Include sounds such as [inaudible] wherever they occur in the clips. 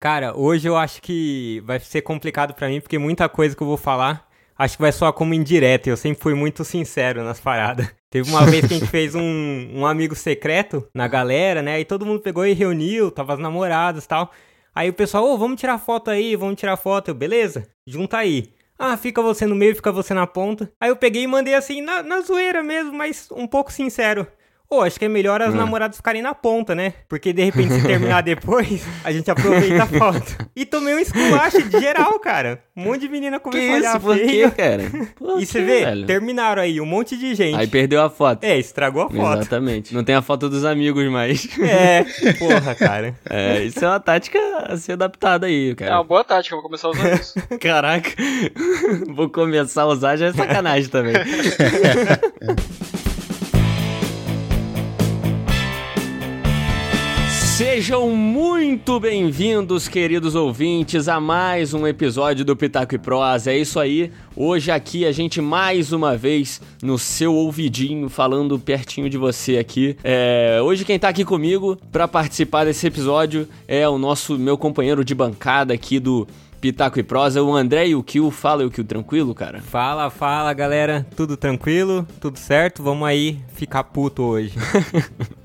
Cara, hoje eu acho que vai ser complicado para mim, porque muita coisa que eu vou falar, acho que vai soar como indireta. Eu sempre fui muito sincero nas paradas. [laughs] Teve uma vez que a gente fez um, um amigo secreto na galera, né? E todo mundo pegou e reuniu, tava as namoradas e tal. Aí o pessoal, ô, oh, vamos tirar foto aí, vamos tirar foto. Eu, beleza, junta aí. Ah, fica você no meio, fica você na ponta. Aí eu peguei e mandei assim, na, na zoeira mesmo, mas um pouco sincero. Pô, acho que é melhor as hum. namoradas ficarem na ponta, né? Porque de repente, se terminar [laughs] depois, a gente aproveita a [laughs] foto. E tomei um esculacho de geral, cara. Um monte de menina começou que a olhar isso? Por quê, cara? [laughs] Por e você vê, velho? terminaram aí, um monte de gente. Aí perdeu a foto. É, estragou a foto. Exatamente. Não tem a foto dos amigos mais. É, porra, cara. É, isso é uma tática a ser adaptada aí, cara. É uma boa tática, vou começar a usar isso. Caraca, vou começar a usar já é sacanagem também. Sejam muito bem-vindos, queridos ouvintes, a mais um episódio do Pitaco e Prosa. É isso aí. Hoje aqui a gente mais uma vez no seu ouvidinho, falando pertinho de você aqui. É, hoje quem tá aqui comigo para participar desse episódio é o nosso meu companheiro de bancada aqui do Pitaco e Prosa, o André e o Kill. Fala, o Kill, tranquilo, cara? Fala, fala, galera. Tudo tranquilo? Tudo certo? Vamos aí ficar puto hoje. [laughs]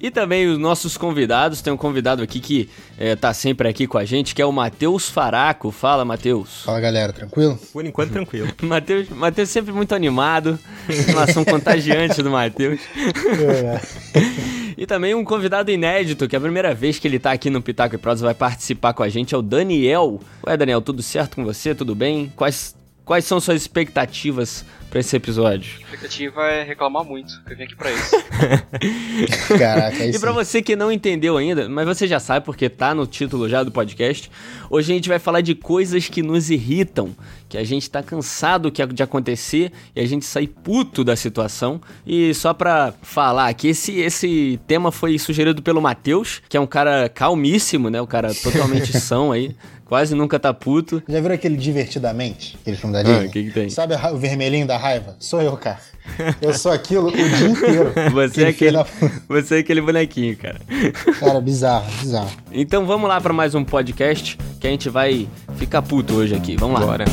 e também os nossos convidados. Tem um convidado aqui que é, tá sempre aqui com a gente, que é o Matheus Faraco. Fala, Matheus. Fala, galera. Tranquilo? Por enquanto, tranquilo. [laughs] Matheus, Matheus sempre muito animado. Relação contagiante do Matheus. É. [laughs] E também um convidado inédito, que é a primeira vez que ele tá aqui no Pitaco e Prosa vai participar com a gente, é o Daniel. Ué, Daniel, tudo certo com você? Tudo bem? Quais, quais são suas expectativas para esse episódio? A expectativa é reclamar muito, que eu vim aqui pra isso. [laughs] Caraca, E pra você que não entendeu ainda, mas você já sabe porque tá no título já do podcast, hoje a gente vai falar de coisas que nos irritam, que a gente tá cansado de acontecer e a gente sai puto da situação. E só pra falar que esse, esse tema foi sugerido pelo Matheus, que é um cara calmíssimo, né? O um cara totalmente [laughs] são aí. Quase nunca tá puto. Já viram aquele divertidamente? Aquele filme da Disney? Ah, que que tem? Sabe o vermelhinho da raiva? Sou eu, cara. Eu sou aquilo o dia inteiro. [laughs] Você é aquele, da... você é aquele bonequinho, cara. Cara, bizarro, bizarro. Então vamos lá para mais um podcast que a gente vai ficar puto hoje aqui. Vamos lá. Bora.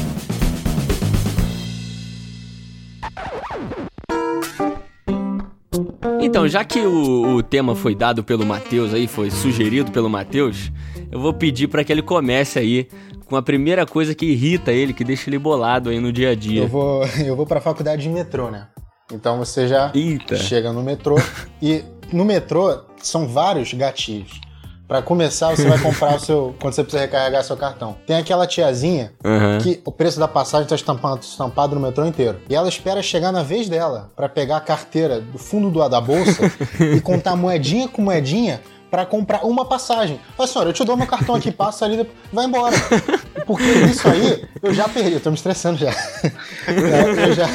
Então, já que o, o tema foi dado pelo Matheus aí, foi sugerido pelo Matheus, eu vou pedir para que ele comece aí com a primeira coisa que irrita ele, que deixa ele bolado aí no dia a dia. Eu vou, eu vou pra faculdade de metrô, né? Então você já Eita. chega no metrô e no metrô são vários gatilhos. Para começar, você vai comprar o seu. Quando você precisa recarregar seu cartão. Tem aquela tiazinha uhum. que o preço da passagem está estampado, estampado no metrô inteiro. E ela espera chegar na vez dela para pegar a carteira do fundo do, da bolsa [laughs] e contar moedinha com moedinha para comprar uma passagem. Fala, senhora, eu te dou meu cartão aqui, passa ali, vai embora. Porque isso aí, eu já perdi, eu tô me estressando já. [laughs] Eu já,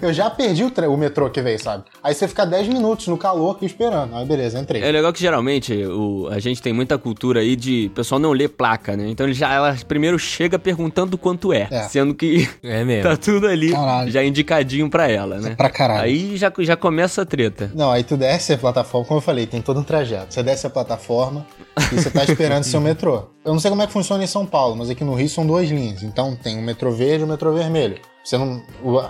eu já perdi o, o metrô que veio, sabe? Aí você fica 10 minutos no calor aqui esperando. Aí beleza, entrei. É legal que geralmente o, a gente tem muita cultura aí de pessoal não ler placa, né? Então ele já, ela primeiro chega perguntando quanto é, é. sendo que é mesmo. [laughs] tá tudo ali caralho. já indicadinho pra ela, né? É pra caralho. Aí já, já começa a treta. Não, aí tu desce a plataforma, como eu falei, tem todo um trajeto. Você desce a plataforma e você tá esperando seu [laughs] metrô. Eu não sei como é que funciona em São Paulo, mas aqui no Rio são duas linhas. Então tem o metrô verde e o metrô vermelho. Você não.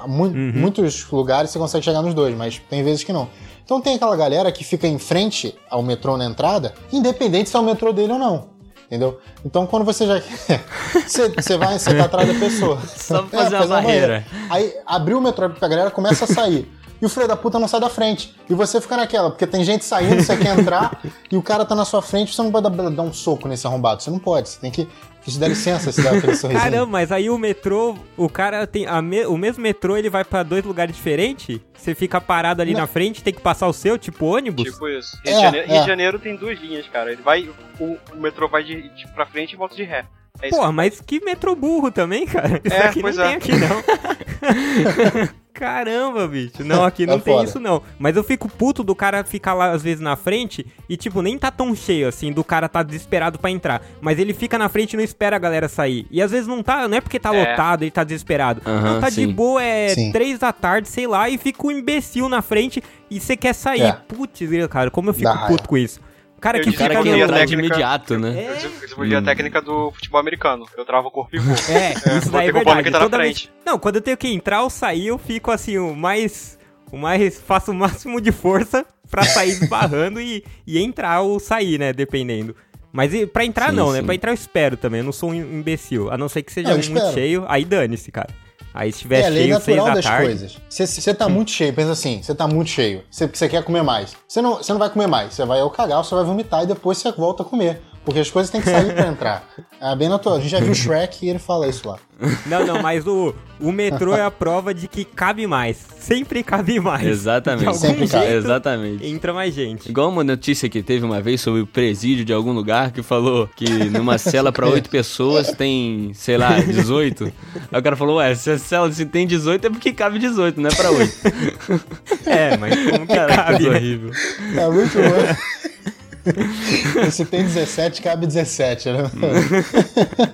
Mu uhum. Muitos lugares você consegue chegar nos dois, mas tem vezes que não. Então tem aquela galera que fica em frente ao metrô na entrada, independente se é o metrô dele ou não. Entendeu? Então quando você já. [laughs] você, você vai, você tá atrás da pessoa. Só pra [laughs] fazer, é, fazer uma barreira. barreira. Aí abriu o metrô pra galera, começa a sair e o filho da puta não sai da frente. E você fica naquela, porque tem gente saindo, você quer entrar [laughs] e o cara tá na sua frente, você não pode dar, dar um soco nesse arrombado. Você não pode, você tem que. Você dá licença, você dá aquele sorrisinho. Caramba, mas aí o metrô, o cara tem. Me, o mesmo metrô ele vai para dois lugares diferentes? Você fica parado ali não. na frente, tem que passar o seu, tipo ônibus? Tipo isso. Rio, é, de, Janeiro, é. Rio de Janeiro tem duas linhas, cara. Ele vai. O, o metrô vai de, de pra frente e volta de ré. É Pô, mas que metrô burro também, cara. Isso é, aqui não é. tem aqui, não. [laughs] Caramba, bicho. Não, aqui [laughs] não é tem foda. isso, não. Mas eu fico puto do cara ficar lá, às vezes, na frente e, tipo, nem tá tão cheio, assim, do cara tá desesperado para entrar. Mas ele fica na frente e não espera a galera sair. E às vezes não tá, não é porque tá é. lotado, ele tá desesperado. Uhum, não tá sim. de boa, é sim. três da tarde, sei lá, e fica um imbecil na frente e você quer sair. É. Putz, cara, como eu fico Dá puto raia. com isso. Cara, que fica no... técnica, de imediato, né? É. Eu desenvolvi hum. a técnica do futebol americano. Eu travo o corpo e vou. É, é isso daí é verdade. Tá Toda vez... Não, quando eu tenho que entrar ou sair, eu fico assim, o mais... O mais... Faço o máximo de força pra sair [laughs] esbarrando e, e entrar ou sair, né? Dependendo. Mas pra entrar sim, não, né? sim. né? Pra entrar eu espero também, eu não sou um imbecil. A não ser que seja muito espero. cheio, aí dane-se, cara. Aí se tiver é, cheio, lei natural seis da das tarde... coisas. Você tá muito cheio, pensa assim, você tá muito cheio, você quer comer mais. Você não, não vai comer mais, você vai ao cagar, você vai vomitar e depois você volta a comer. Porque as coisas têm que sair pra entrar. É [laughs] bem natural. A gente já viu o Shrek e ele fala isso lá. Não, não, mas o, o metrô é a prova de que cabe mais. Sempre cabe mais. Exatamente. Sempre cabe. Exatamente. Entra mais gente. Igual uma notícia que teve uma vez sobre o presídio de algum lugar que falou que numa cela para oito [laughs] pessoas tem, sei lá, 18. Aí o cara falou, ué, se a cela se tem 18 é porque cabe 18, não é pra oito. [laughs] É, mas como que cabe? É horrível. É muito bom. [laughs] Se tem 17, cabe 17, né?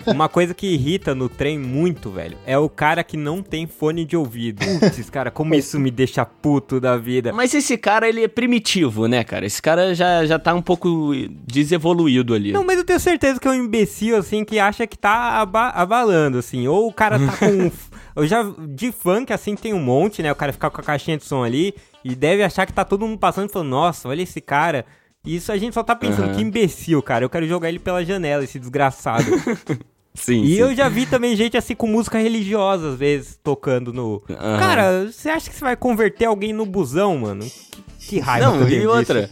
Uma coisa que irrita no trem muito, velho, é o cara que não tem fone de ouvido. Putz, cara, como isso me deixa puto da vida. Mas esse cara, ele é primitivo, né, cara? Esse cara já, já tá um pouco desevoluído ali. Não, mas eu tenho certeza que é um imbecil, assim, que acha que tá aba abalando, assim. Ou o cara tá com... Eu já, de funk, assim, tem um monte, né? O cara fica com a caixinha de som ali e deve achar que tá todo mundo passando e falando, nossa, olha esse cara isso a gente só tá pensando, uhum. que imbecil, cara. Eu quero jogar ele pela janela, esse desgraçado. [laughs] Sim, e sim. eu já vi também gente assim com música religiosa, às vezes, tocando no. Uhum. Cara, você acha que você vai converter alguém no busão, mano? Que, que raiva. Não, e outra.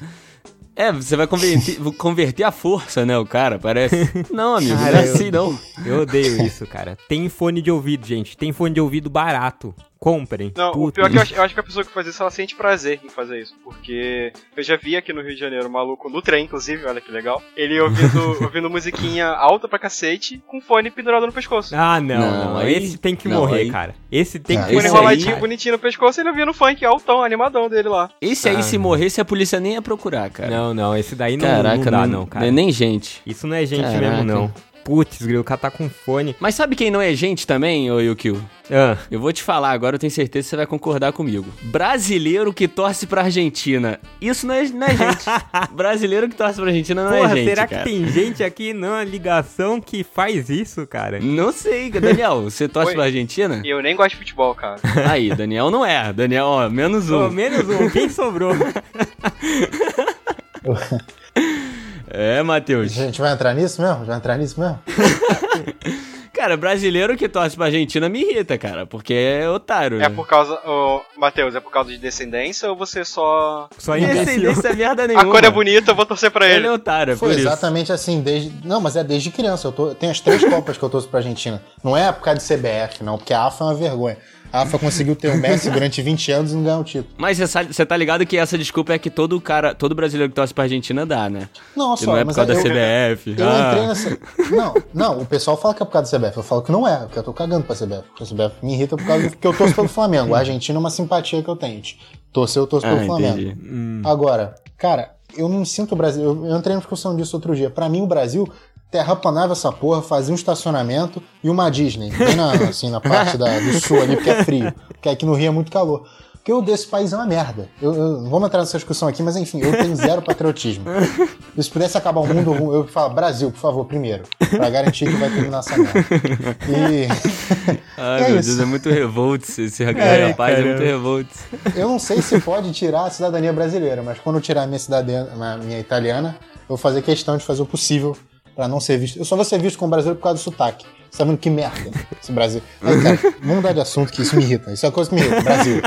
É, você vai converter, [laughs] converter a força, né, o cara, parece. Não, amigo, cara, não é assim, não. Eu odeio isso, cara. Tem fone de ouvido, gente. Tem fone de ouvido barato. Comprem. Não, Puta. o pior é que eu acho, eu [laughs] acho, que a pessoa que faz isso, ela sente prazer em fazer isso. Porque eu já vi aqui no Rio de Janeiro um maluco no trem, inclusive, olha que legal. Ele ouvindo, [laughs] ouvindo musiquinha alta pra cacete, com fone pendurado no pescoço. Ah, não, não. não. Aí, esse tem que não, morrer, aí... cara. Esse tem ah, que morrer. enroladinho, aí, bonitinho no pescoço, ele ouvindo funk altão, animadão dele lá. Esse aí, ah. se morresse, a polícia nem ia procurar, cara. Não, não, esse daí não, Caraca, não dá, não, cara. Nem gente. Isso não é gente Caraca. mesmo, não. Putz, o cara tá com fone. Mas sabe quem não é gente também, ô Yukio? Ah. Eu vou te falar agora, eu tenho certeza que você vai concordar comigo. Brasileiro que torce pra Argentina. Isso não é, não é gente. [laughs] Brasileiro que torce pra Argentina não é Porra, é gente. Será cara. que tem gente aqui na ligação que faz isso, cara? Não sei, Daniel. Você torce Oi. pra Argentina? Eu nem gosto de futebol, cara. [laughs] Aí, Daniel não é. Daniel, ó, menos um. Oh, menos um. Quem sobrou? [laughs] É, Matheus. A gente vai entrar nisso mesmo? Vai entrar nisso mesmo? [laughs] Cara, brasileiro que torce pra Argentina me irrita, cara, porque é otário. É né? por causa. Oh, Matheus, é por causa de descendência ou você só. Só descendência é merda nenhuma. A cor é bonita, eu vou torcer pra ele. Ele é otário, é Foi exatamente assim, desde. Não, mas é desde criança. Eu, tô... eu tenho as três [laughs] Copas que eu torço pra Argentina. Não é por causa de CBF, não, porque a AFA é uma vergonha. A AFA conseguiu ter o Messi durante 20 anos e não ganhou o título. Mas você tá ligado que essa desculpa é que todo cara, todo brasileiro que torce pra Argentina dá, né? Não, só, não é por causa eu, da CBF. Eu, ah. entrei nessa. Não, não, o pessoal fala que é por causa da CBF. Eu falo que não é, porque eu tô cagando pra CBF. Porque a CBF me irrita por causa que eu torço pelo Flamengo. A Argentina é uma simpatia que eu tenho. Torcer, eu torço ah, pelo Flamengo. Hum. Agora, cara, eu não sinto o Brasil. Eu, eu entrei na discussão disso outro dia. Para mim, o Brasil terraplanava essa porra, fazia um estacionamento e uma Disney, bem na, [laughs] assim, na parte da, do sul ali, porque é frio. Porque aqui no Rio é muito calor. Porque o desse país é uma merda. Eu, eu, não vamos entrar nessa discussão aqui, mas enfim, eu tenho zero patriotismo. Se pudesse acabar o mundo, eu falo, Brasil, por favor, primeiro. Pra garantir que vai terminar essa merda. E. [laughs] Ai, [laughs] é meu isso. Deus, é muito revolts esse é, rapaz, é muito revolts. Eu não sei se pode tirar a cidadania brasileira, mas quando eu tirar a minha cidadania, a minha italiana, eu vou fazer questão de fazer o possível para não ser visto. Eu só vou ser visto como brasileiro por causa do sotaque. Você tá vendo que merda esse Brasil. Aí, cara, vamos mudar de assunto que isso me irrita. Isso é uma coisa que me irrita. Brasil.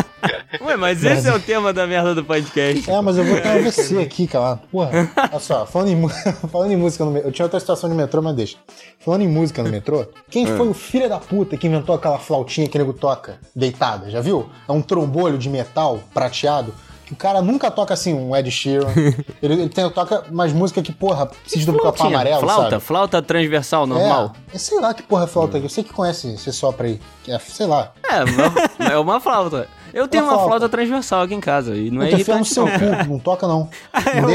Ué, mas Brasil. esse é o tema da merda do podcast. É, mas eu vou ter AVC aqui, cara. Porra, olha só, falando em, [laughs] falando em música no metrô. Eu tinha outra situação de metrô, mas deixa. Falando em música no metrô, quem foi o filho da puta que inventou aquela flautinha que o nego toca deitada? Já viu? É um trombolho de metal prateado o cara nunca toca assim um Ed Sheeran. [laughs] ele, ele tem, toca umas músicas que, porra, precisa do capão amarelo, flauta, sabe? Flauta transversal, normal. É, sei lá que porra é flauta. Eu sei que conhece esse sopra aí. É, sei lá. É, uma, é uma flauta. Eu tenho uma, uma flauta transversal aqui em casa e não é irritante no seu cu, não toca não. [laughs] é, o,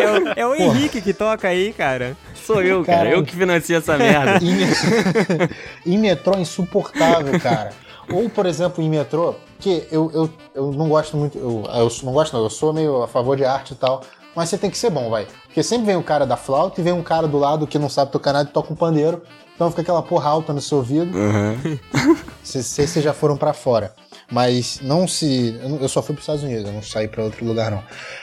é, o, é o Henrique que toca aí, cara. Sou eu, cara. cara. Eu que financiei essa merda. [laughs] é insuportável, cara. Ou, por exemplo, em metrô, que eu, eu, eu não gosto muito, eu, eu não gosto não, eu sou meio a favor de arte e tal, mas você tem que ser bom, vai. Porque sempre vem o cara da flauta e vem um cara do lado que não sabe tocar nada e toca um pandeiro. Então fica aquela porra alta no seu ouvido. Uhum. [laughs] vocês já foram para fora. Mas não se. Eu só fui para os Estados Unidos, eu não saí para outro lugar, não.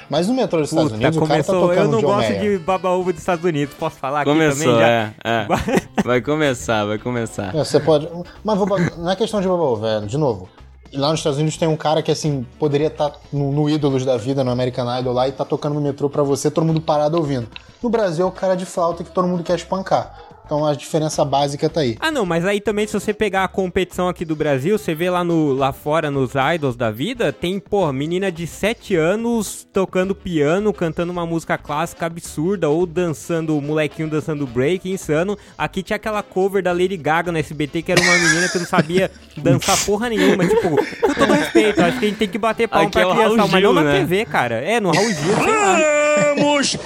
Mas no metrô dos Estados Unidos, começou, o cara tá Eu não John gosto Mayer. de baba-uva dos Estados Unidos, posso falar começou, aqui também? É, é. [laughs] vai começar, vai começar. É, você pode. Mas vou, não é questão de baba-uva, é, de novo. Lá nos Estados Unidos tem um cara que, assim, poderia estar tá no, no Ídolos da Vida, no American Idol lá, e tá tocando no metrô pra você, todo mundo parado ouvindo. No Brasil é o cara de flauta que todo mundo quer espancar. Então a diferença básica tá aí. Ah, não, mas aí também se você pegar a competição aqui do Brasil, você vê lá, no, lá fora nos idols da vida, tem, pô, menina de 7 anos tocando piano, cantando uma música clássica absurda, ou dançando, o molequinho dançando break, insano. Aqui tinha aquela cover da Lady Gaga no SBT, que era uma menina que não sabia [laughs] dançar porra nenhuma. Tipo, com todo respeito, acho que a gente tem que bater palma pra é criança, mas não na né? TV, cara. É, no Raul Gil, sei lá. [laughs] Vamos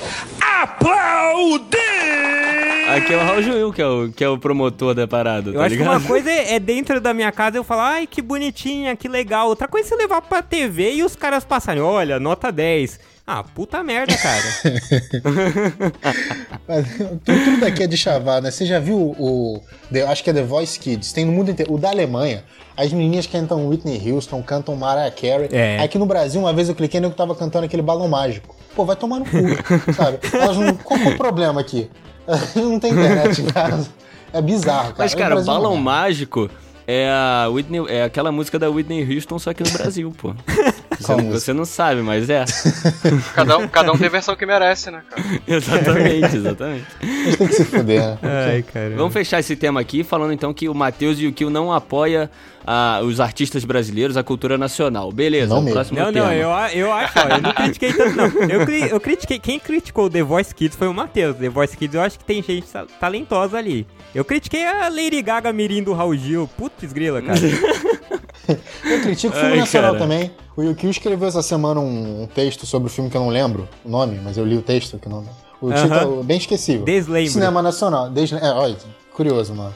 aplaudir! Aqui é o Raul Juil, que é o, que é o promotor da parada, eu tá acho ligado? que uma coisa é, é, dentro da minha casa eu falar, ai, que bonitinha, que legal. Outra coisa é você levar pra TV e os caras passarem, olha, nota 10. Ah, puta merda, cara. [laughs] tudo, tudo daqui é de chavar, né? Você já viu o. The, acho que é The Voice Kids, tem no mundo inteiro. O da Alemanha, as menininhas cantam Whitney Houston, cantam Mariah Carey. É. Aqui no Brasil, uma vez eu cliquei no que tava cantando aquele balão mágico. Pô, vai tomar no cu, sabe? Elas não, qual é o problema aqui? [laughs] não tem internet em casa. É bizarro, cara. Mas, cara, Balão Mágico é a Whitney, é aquela música da Whitney Houston, só que no Brasil, pô. [laughs] Você, você, não sabe, mas é. [laughs] cada, um, cada um tem a versão que merece, né, cara? [laughs] exatamente, exatamente. Tem que se fuder, né? Ai. Vamos fechar esse tema aqui falando então que o Matheus e o Kill não apoia a, os artistas brasileiros, a cultura nacional. Beleza, não próximo não, tema. Não, eu, eu acho, ó, eu não critiquei tanto, não. Eu, eu critiquei, quem criticou o The Voice Kids foi o Matheus. The Voice Kids eu acho que tem gente talentosa ali. Eu critiquei a Lady Gaga Mirim do Raul Gil. Putz grila, cara. [laughs] eu critico o filme Ai, nacional cara. também. O Yukio escreveu essa semana um, um, texto sobre o filme que eu não lembro o nome, mas eu li o texto que não O uh -huh. título bem esquecível. Deslembro. Cinema Nacional. Desle... É, olha, curioso, mano.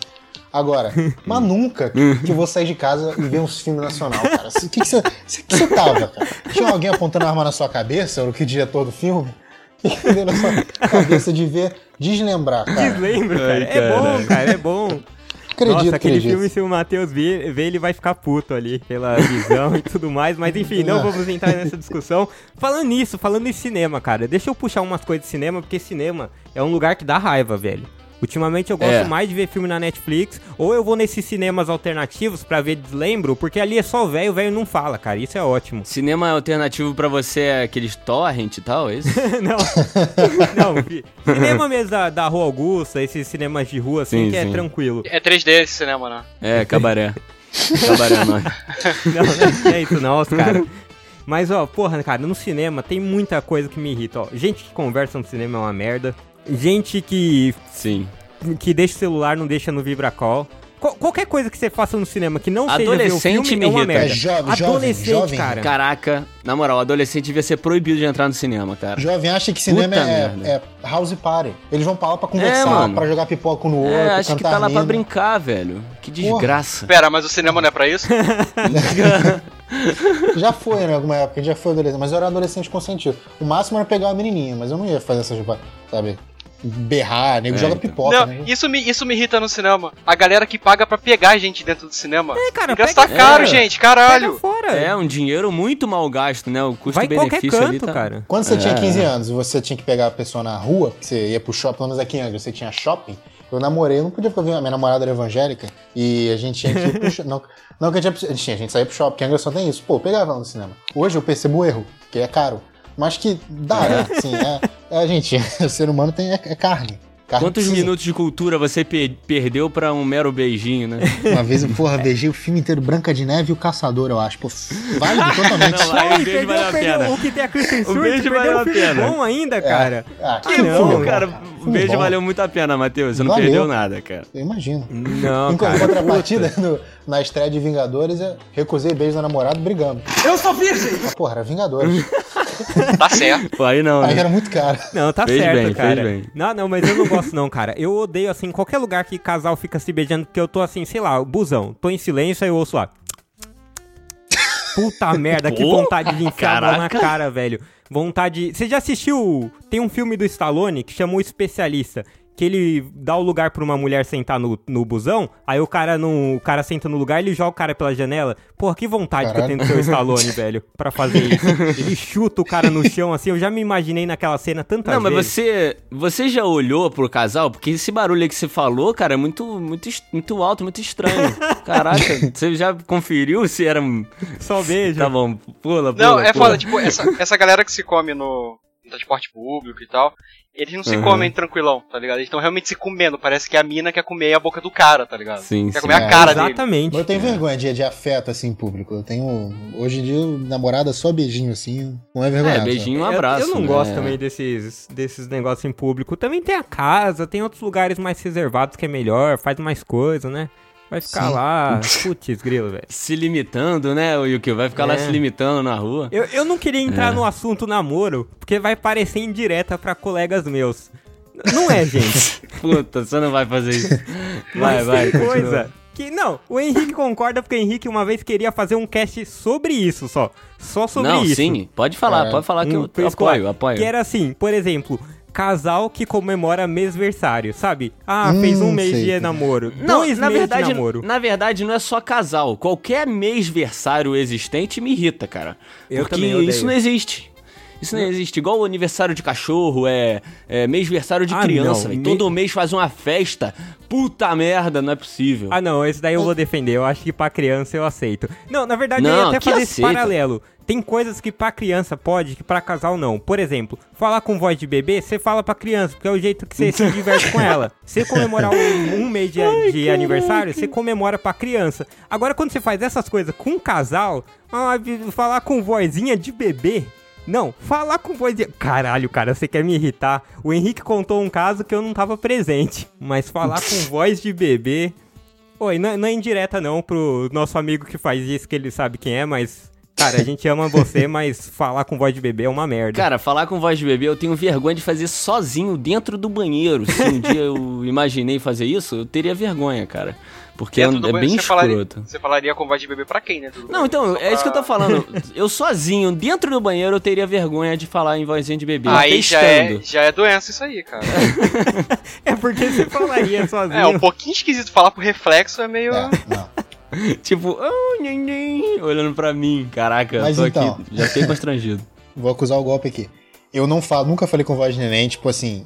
Agora, [laughs] mas nunca que eu vou sair de casa e ver um filme nacional, cara. O que, que, você, que você tava, cara? Tinha alguém apontando a arma na sua cabeça, o que diretor do filme? [laughs] E na sua cabeça de ver, deslembrar, cara. Deslembro, cara. Ai, é bom, cara, é bom. Acredito, Nossa, aquele acredito. filme, se o Matheus ver, ver, ele vai ficar puto ali pela visão e tudo mais. Mas enfim, não vamos entrar nessa discussão. Falando nisso, falando em cinema, cara, deixa eu puxar umas coisas de cinema, porque cinema é um lugar que dá raiva, velho. Ultimamente eu gosto é. mais de ver filme na Netflix, ou eu vou nesses cinemas alternativos para ver deslembro, porque ali é só velho, o velho não fala, cara. Isso é ótimo. Cinema alternativo para você é aqueles torrent e tal, é isso? [laughs] não. [laughs] não, cinema mesmo da, da Rua Augusta, esses cinemas de rua, assim, sim, que é sim. é tranquilo. É 3D esse cinema, né? É, cabaré. cabaré, não. [laughs] não, não é isso não, cara. Mas, ó, porra, cara, no cinema tem muita coisa que me irrita, ó. Gente que conversa no cinema é uma merda gente que. Sim. Que deixa o celular, não deixa no Vibracall. qualquer coisa que você faça no cinema que não seja ver o filme me é uma merda. É jovem, adolescente, jovem, cara. Caraca, na moral, adolescente devia ser proibido de entrar no cinema, cara. Jovem acha que cinema é, é, house party. Eles vão pra lá pra conversar, é, pra jogar pipoca no outro, é, acho que tá lá pra brincar, velho. Que desgraça. Pera, mas o cinema não é pra isso? [laughs] [laughs] já foi, né, alguma época, já foi adolescente, mas eu era adolescente consentido. O máximo era pegar uma menininha, mas eu não ia fazer essas, sabe, berrar, nego é, joga então. pipoca, não, né? Isso me, isso me irrita no cinema. A galera que paga pra pegar a gente dentro do cinema. É, cara, Gastar pega, caro, é, gente, caralho. fora. É, um dinheiro muito mal gasto, né? O custo-benefício ali tá... cara. Quando você é. tinha 15 anos e você tinha que pegar a pessoa na rua, você ia pro shopping, pelo menos aqui em Angra, você tinha shopping, eu namorei, eu não podia ficar vendo, minha namorada era evangélica e a gente tinha que ir pro [laughs] shopping. Não, não que a gente, a gente, a gente saía pro shopping, porque Angra só tem isso. Pô, pegava ela no cinema. Hoje eu percebo o erro, que é caro. Mas que dá, né? Assim, é, é, a gente, [laughs] o ser humano tem, é, é carne. Quantos precisa... minutos de cultura você per perdeu pra um mero beijinho, né? [laughs] Uma vez, porra, beijei o filme inteiro Branca de Neve e o Caçador, eu acho. Pô, vale totalmente. não, vai, o beijo valeu a pena. O que tem a Kristen Stewart, o beijo valeu a pena. bom ainda, cara. É. Ah, que, bom, cara. O beijo bom. valeu muito a pena, Matheus. Você não valeu. perdeu nada, cara. Eu imagino. Não, em cara. contrapartida, no, na estreia de Vingadores, eu recusei beijo da namorada brigando. Eu sou virgem! Mas, porra, era Vingadores. [laughs] [laughs] tá certo. Pô, aí não, Aí né? era muito caro. Não, tá fez certo, bem, cara. Fez bem. Não, não, mas eu não gosto não, cara. Eu odeio, assim, qualquer lugar que casal fica se beijando, porque eu tô assim, sei lá, busão. Tô em silêncio, aí eu ouço lá. Puta [laughs] merda, que vontade de enfiar a mão na cara, velho. Vontade. Você já assistiu? Tem um filme do Stallone que chamou Especialista que ele dá o lugar pra uma mulher sentar no, no busão, aí o cara no, o cara senta no lugar e ele joga o cara pela janela. Porra, que vontade Caralho. que eu tenho de ser o Stallone, [laughs] velho, pra fazer isso. Ele chuta o cara no chão, assim, eu já me imaginei naquela cena tantas Não, vezes. mas você, você já olhou pro casal? Porque esse barulho aí que você falou, cara, é muito, muito, muito alto, muito estranho. [laughs] Caraca, você já conferiu se era... Só beijo. Tá bom, pula, pula. Não, é pula. foda, tipo, essa, essa galera que se come no, no transporte público e tal, eles não se uhum. comem tranquilão, tá ligado? Eles estão realmente se comendo. Parece que a mina quer comer a boca do cara, tá ligado? Sim, quer sim. comer é, a cara exatamente. dele. Eu tenho vergonha de, de afeto, assim, em público. Eu tenho. Hoje em dia, namorada só beijinho, assim. Não é vergonha. É, beijinho, um abraço. Eu, eu não né? gosto também desses, desses negócios em público. Também tem a casa, tem outros lugares mais reservados que é melhor, faz mais coisa, né? Vai ficar Sim. lá, [laughs] putz, grilo, velho. Se limitando, né, o Yuki? Vai ficar é. lá se limitando na rua. Eu, eu não queria entrar é. no assunto namoro, porque vai parecer indireta para colegas meus. Não é, gente. [laughs] Puta, você não vai fazer isso. [laughs] Vai, Mas vai. coisa. Que, não, o Henrique concorda porque o Henrique uma vez queria fazer um cast sobre isso só. Só sobre não, isso. Não, sim, pode falar, é. pode falar que um, eu apoio, apoio. Que era assim, por exemplo, casal que comemora mêsversário, sabe? Ah, hum, fez um mês sei. de namoro. Não, dois na verdade, de namoro. Na verdade, não é só casal. Qualquer mêsversário existente me irrita, cara. Eu porque isso não existe. Isso não existe. Igual o aniversário de cachorro, é, é mêsversário de ah, criança. Me... Todo mês faz uma festa. Puta merda, não é possível. Ah, não, esse daí eu vou defender. Eu acho que pra criança eu aceito. Não, na verdade, não, eu ia até fazer aceita. esse paralelo. Tem coisas que pra criança pode, que pra casal não. Por exemplo, falar com voz de bebê, você fala pra criança, porque é o jeito que você se diverte com ela. [laughs] Você comemorar um, um mês de, Ai, de aniversário, você comemora pra criança. Agora, quando você faz essas coisas com um casal, ah, falar com vozinha de bebê, não, falar com voz de. Caralho, cara, você quer me irritar? O Henrique contou um caso que eu não tava presente. Mas falar com [laughs] voz de bebê. Oi, não, não é indireta não pro nosso amigo que faz isso, que ele sabe quem é, mas Cara, a gente ama você, [laughs] mas falar com voz de bebê é uma merda. Cara, falar com voz de bebê eu tenho vergonha de fazer sozinho dentro do banheiro. Se um dia eu [laughs] imaginei fazer isso, eu teria vergonha, cara. Porque é, é, bem você escroto. Falaria, você falaria com voz de bebê pra quem, né? Não, então, é isso que eu tô falando. [laughs] Eu sozinho, dentro do banheiro, eu teria vergonha de falar em vozinha de bebê. Aí já é, já é doença isso aí, cara. [laughs] é porque você falaria sozinho. [laughs] É, um pouquinho esquisito falar pro reflexo é meio... É, não. tipo, oh, olhando pra mim. Caraca, Mas eu tô então, aqui, já fiquei constrangido. Vou acusar o golpe aqui. Eu não falo, nunca falei com voz de neném, tipo assim,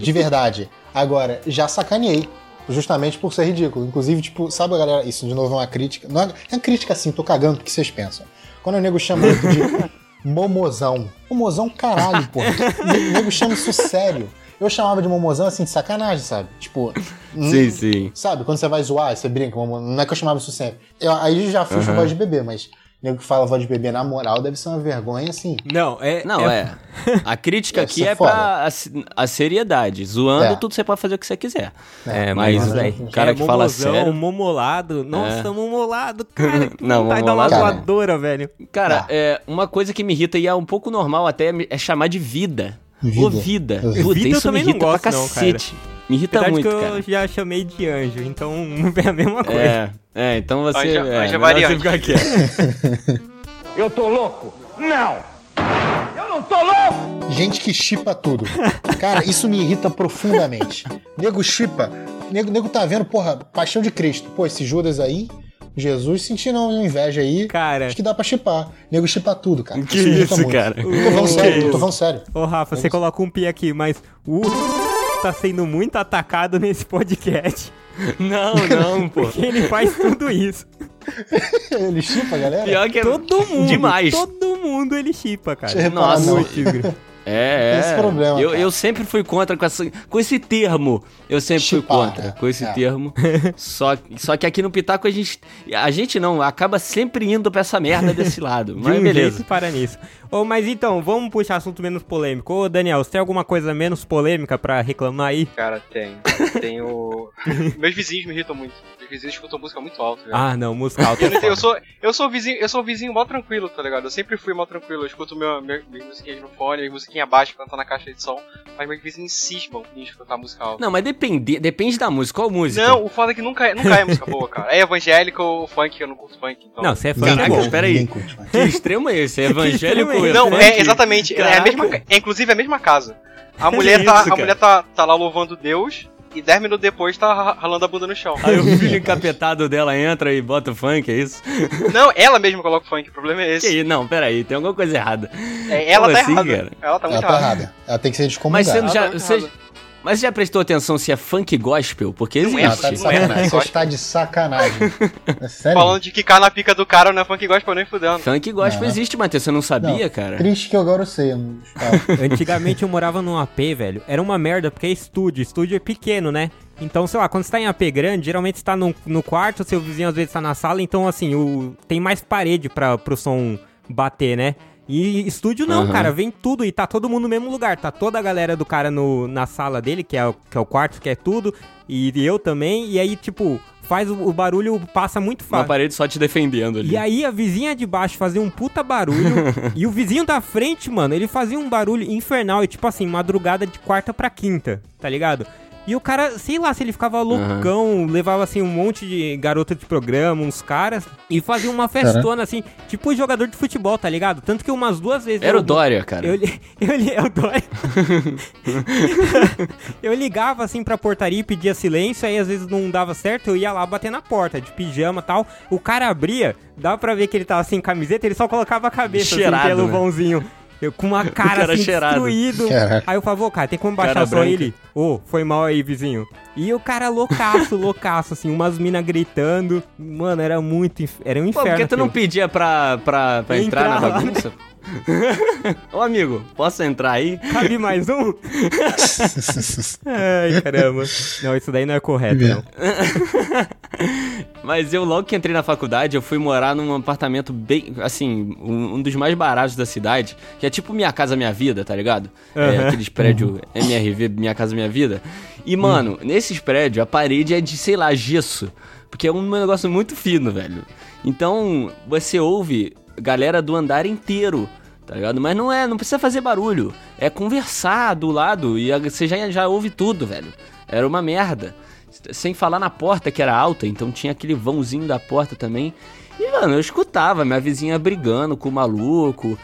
de verdade. Agora, já sacaneei justamente por ser ridículo. Inclusive, tipo, sabe, galera, isso de novo é uma crítica. Não é, é uma crítica assim, tô cagando porque vocês pensam. Quando o nego chama de [laughs] momozão. Momozão, caralho, porra. [laughs] O nego chama isso sério. Eu chamava de momozão assim, de sacanagem, sabe? Tipo. Sim, hum, sim. Sabe? Quando você vai zoar, você brinca, não é que eu chamava isso sempre. Eu, aí já fiz uhum. voz de bebê, mas nego que fala voz de bebê na moral deve ser uma vergonha, assim. Não, é. Não, é. é. A crítica aqui é, é pra a, a, seriedade. Zoando, é. tudo você pode fazer o que você quiser. É, mas, mas o cara é, que fala sério. momolado. Nossa, é. momolado, cara. [laughs] Que não, vontade momolado. da voadora, velho. Cara, tá. é, uma coisa que me irrita e é um pouco normal até é chamar de vida. Vida. Ô, vida. Puta, vida isso me irrita gosto, pra cacete. Não, me irrita Apesar muito, que eu cara. já chamei de anjo, então [laughs] é a mesma coisa. É, é então você... Anjo, é, anjo é variante. Você ficar [laughs] eu tô louco? Não! Eu não tô louco! Gente que chipa tudo. Cara, isso me irrita profundamente. Nego chipa. Nego, nego tá vendo, porra, Paixão de Cristo. Pô, esse Judas aí, Jesus sentindo uma inveja aí. Cara. Acho que dá pra chipar. Nego chipa tudo, cara. Que isso, isso cara? Tô falando sério, tô falando sério. Ô, Rafa, você coloca um pi aqui, mas o tá sendo muito atacado nesse podcast. Não, não, pô. Porque ele faz tudo isso. ele chipa, galera? Pior que é todo mundo. Demais. Todo mundo ele chipa, cara. Nossa, tigre. É, é. Esse problema. Eu, eu sempre fui contra com, essa, com esse termo. Eu sempre Chipar, fui contra é. com esse é. termo. só, só que aqui no Pitaco a gente. A gente não, acaba sempre indo pra essa merda desse lado. Mas De um beleza. para nisso. Ô, mas então, vamos puxar assunto menos polêmico. Ô, Daniel, você tem alguma coisa menos polêmica pra reclamar aí? Cara, tem. Tenho. [laughs] Meus vizinhos me irritam muito. Meus vizinhos escutam música muito alta, velho. Ah, não, música alta. Eu, não eu, sou, eu sou vizinho, eu sou vizinho mó tranquilo, tá ligado? Eu sempre fui mó tranquilo. Eu escuto meu, meu, minhas musiquinhas no fone, minhas musiquinhas baixas quando tá na caixa de som. Mas meus vizinhos cismam em escutar música alta. Não, mas depende, depende da música. Qual música? Não, o foda é que nunca, é, nunca é música [laughs] boa, cara. É evangélico ou funk, eu não curto funk. Então... Não, você é funk. Caraca, espera aí. Que extremo é esse? É [laughs] evangélico Não, é exatamente. É, a mesma, é inclusive a mesma casa. A mulher, tá, a mulher tá, tá lá louvando Deus e 10 minutos depois tá ralando a bunda no chão. Aí o filho encapetado dela entra e bota o funk, é isso? Não, ela mesma coloca o funk, o problema é esse. Que, não, peraí, tem alguma coisa errada. É, ela Como tá assim, errada. Cara? Ela tá muito ela tá errada. errada. Ela tem que ser descomunada. Mas você já... Tá mas já prestou atenção se é funk gospel? Porque existe. Não, tá de sacanagem. Você está de sacanagem. É [laughs] sério? Falando de quicar na pica do cara não é funk gospel nem fudendo. Funk gospel não. existe, Matheus. Você não sabia, não, cara? Triste que agora eu sei. [laughs] Antigamente eu morava num AP, velho. Era uma merda, porque é estúdio. Estúdio é pequeno, né? Então, sei lá, quando você tá em AP grande, geralmente você tá no, no quarto, seu vizinho às vezes tá na sala, então assim, o, tem mais parede para pro som bater, né? E estúdio não, uhum. cara, vem tudo e tá todo mundo no mesmo lugar. Tá toda a galera do cara no, na sala dele, que é, o, que é o quarto, que é tudo, e eu também. E aí, tipo, faz o, o barulho, passa muito fácil. Uma parede só te defendendo ali. E aí a vizinha de baixo fazia um puta barulho. [laughs] e o vizinho da frente, mano, ele fazia um barulho infernal. E tipo assim, madrugada de quarta pra quinta, tá ligado? E o cara, sei lá, se ele ficava loucão, uhum. levava assim um monte de garota de programa, uns caras, e fazia uma festona assim, tipo jogador de futebol, tá ligado? Tanto que umas duas vezes. Era eu, o Dória, cara. Eu, [laughs] eu, eu, eu, o Dória. [laughs] eu ligava assim pra portaria e pedia silêncio, aí às vezes não dava certo, eu ia lá bater na porta, de pijama e tal. O cara abria, dava pra ver que ele tava sem camiseta, ele só colocava a cabeça Cheirado, assim, pelo né? vãozinho. Eu com uma cara, cara assim, cheirado. destruído. Caraca. Aí eu falei, cara, tem como baixar cara só branca. ele? Ô, oh, foi mal aí, vizinho. E o cara loucaço, [laughs] loucaço, assim, umas minas gritando. Mano, era muito. Era um inferno. Pô, por que tu não pedia pra, pra, pra entrar, entrar, na bagunça? [laughs] [laughs] Ô amigo, posso entrar aí? Cabe mais um? [laughs] Ai, caramba. Não, isso daí não é correto, não. [laughs] Mas eu logo que entrei na faculdade, eu fui morar num apartamento bem, assim, um, um dos mais baratos da cidade, que é tipo Minha Casa Minha Vida, tá ligado? Uhum. É, aqueles prédios MRV, Minha Casa Minha Vida. E, mano, uhum. nesses prédios, a parede é de, sei lá, gesso. Porque é um negócio muito fino, velho. Então, você ouve galera do andar inteiro, tá ligado? Mas não é, não precisa fazer barulho. É conversar do lado e você já, já ouve tudo, velho. Era uma merda. Sem falar na porta que era alta, então tinha aquele vãozinho da porta também. E, mano, eu escutava minha vizinha brigando com o maluco,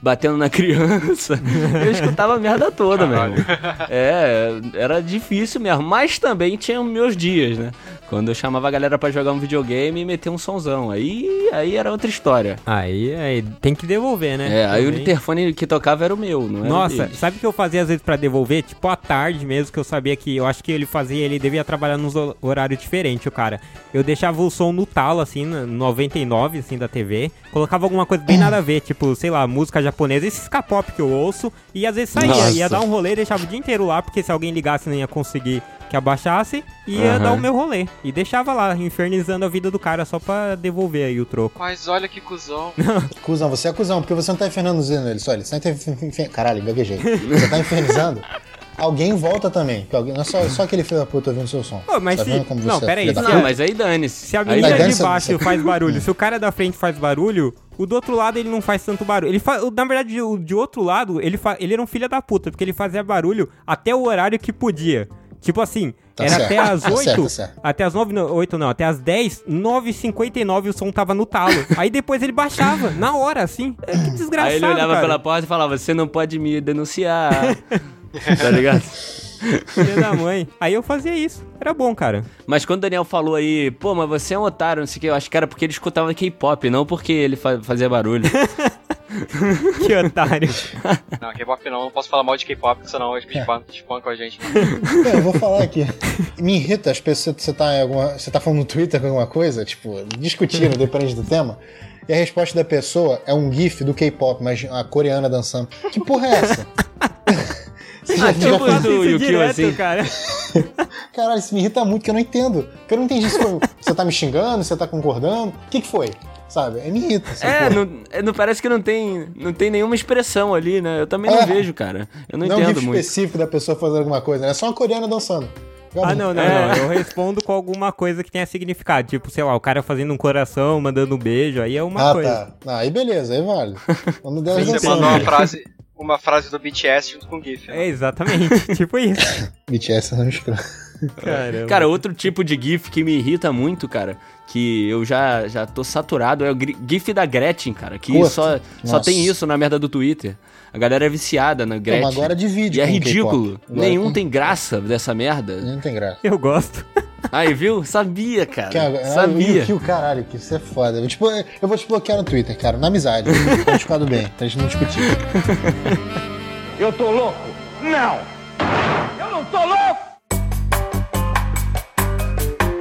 batendo na [laughs] criança. eu escutava a merda toda, mesmo. É, era difícil mesmo. Mas também tinha meus dias, né? Quando eu chamava a galera para jogar um videogame e meter um sonzão. Aí, aí era outra história. Aí, aí tem que devolver, né? É, aí o interfone que tocava era o meu, não era Nossa, sabe o que eu fazia às vezes para devolver? Tipo, à tarde mesmo, que eu sabia que eu acho que ele fazia, ele devia trabalhar nos horários diferentes, o cara. Eu deixava o som no talo, assim, no 99, assim, da TV. Colocava alguma coisa bem [coughs] nada a ver, tipo, sei lá, música japonesa, esse ska-pop que eu ouço. E às vezes saía, Nossa. ia dar um rolê deixava o dia inteiro lá, porque se alguém ligasse não ia conseguir que abaixasse e ia uhum. dar o meu rolê. E deixava lá, infernizando a vida do cara só pra devolver aí o troco. Mas olha que cuzão. [laughs] cuzão, você é cuzão, porque você não tá infernizando ele, só ele. Você tá infer... Caralho, gaguejei. Você tá infernizando. Alguém volta também. Alguém, não é só, só aquele filho da puta ouvindo seu som. Pô, mas tá se... Não, pera aí. Não, mas aí dane-se. Se a menina de baixo faz barulho, [laughs] se o cara da frente faz barulho, o do outro lado ele não faz tanto barulho. Ele fa... Na verdade, o de outro lado, ele, fa... ele era um filho da puta, porque ele fazia barulho até o horário que podia. Tipo assim, tá era certo. até as 8, tá certo, tá certo. até as 9, não, 8 não, até as 10, 9h59 o som tava no talo. Aí depois ele baixava, na hora, assim. É, que desgraçado, Aí ele olhava cara. pela porta e falava, você não pode me denunciar. [laughs] tá ligado? Filha da mãe. Aí eu fazia isso. Era bom, cara. Mas quando o Daniel falou aí, pô, mas você é um otário, não sei o que, eu acho que era porque ele escutava K-pop, não porque ele fa fazia barulho. [laughs] que otário. Não, K-pop não, não posso falar mal de K-pop, senão eles me espancam a gente. É, eu vou falar aqui. Me irrita as pessoas. Você tá, alguma, você tá falando no Twitter com alguma coisa, tipo, discutindo, depende do tema. E a resposta da pessoa é um GIF do K-pop, mas a coreana dançando. Que porra é essa? Você já, ah, tipo já do Yukio assim? Cara. [laughs] Caralho, isso me irrita muito, que eu não entendo. Porque eu não entendi se foi. Você tá me xingando, você tá concordando? O que, que foi? sabe? É, me irrita. Assim, é, não, é, não, parece que não tem, não tem nenhuma expressão ali, né? Eu também é. não vejo, cara. Eu não, não entendo é um muito. específico da pessoa fazendo alguma coisa, né? É só uma coreana dançando. Ah, não, não, é. não. Eu respondo com alguma coisa que tenha significado. Tipo, sei lá, o cara fazendo um coração, mandando um beijo, aí é uma ah, coisa. Tá. aí beleza, aí vale. [laughs] Vamos Você mandou uma frase, uma frase do BTS junto com o GIF. Né? É, exatamente. [laughs] tipo isso. [laughs] BTS não escroto. Caramba. Cara, outro tipo de GIF que me irrita muito, cara, que eu já, já tô saturado, é o GIF da Gretchen, cara. Que só, só tem isso na merda do Twitter. A galera é viciada na Gretchen. Não, agora divide. E é ridículo. Nenhum tem... tem graça dessa merda. Nenhum tem graça. Eu gosto. Aí, viu? Sabia, cara. cara Sabia. Que o caralho, que isso é foda. Eu, tipo, eu vou te bloquear no Twitter, cara, na amizade. [laughs] pra gente ficar do bem, pra gente não discutir. [laughs] Eu tô louco? Não! Eu não tô louco!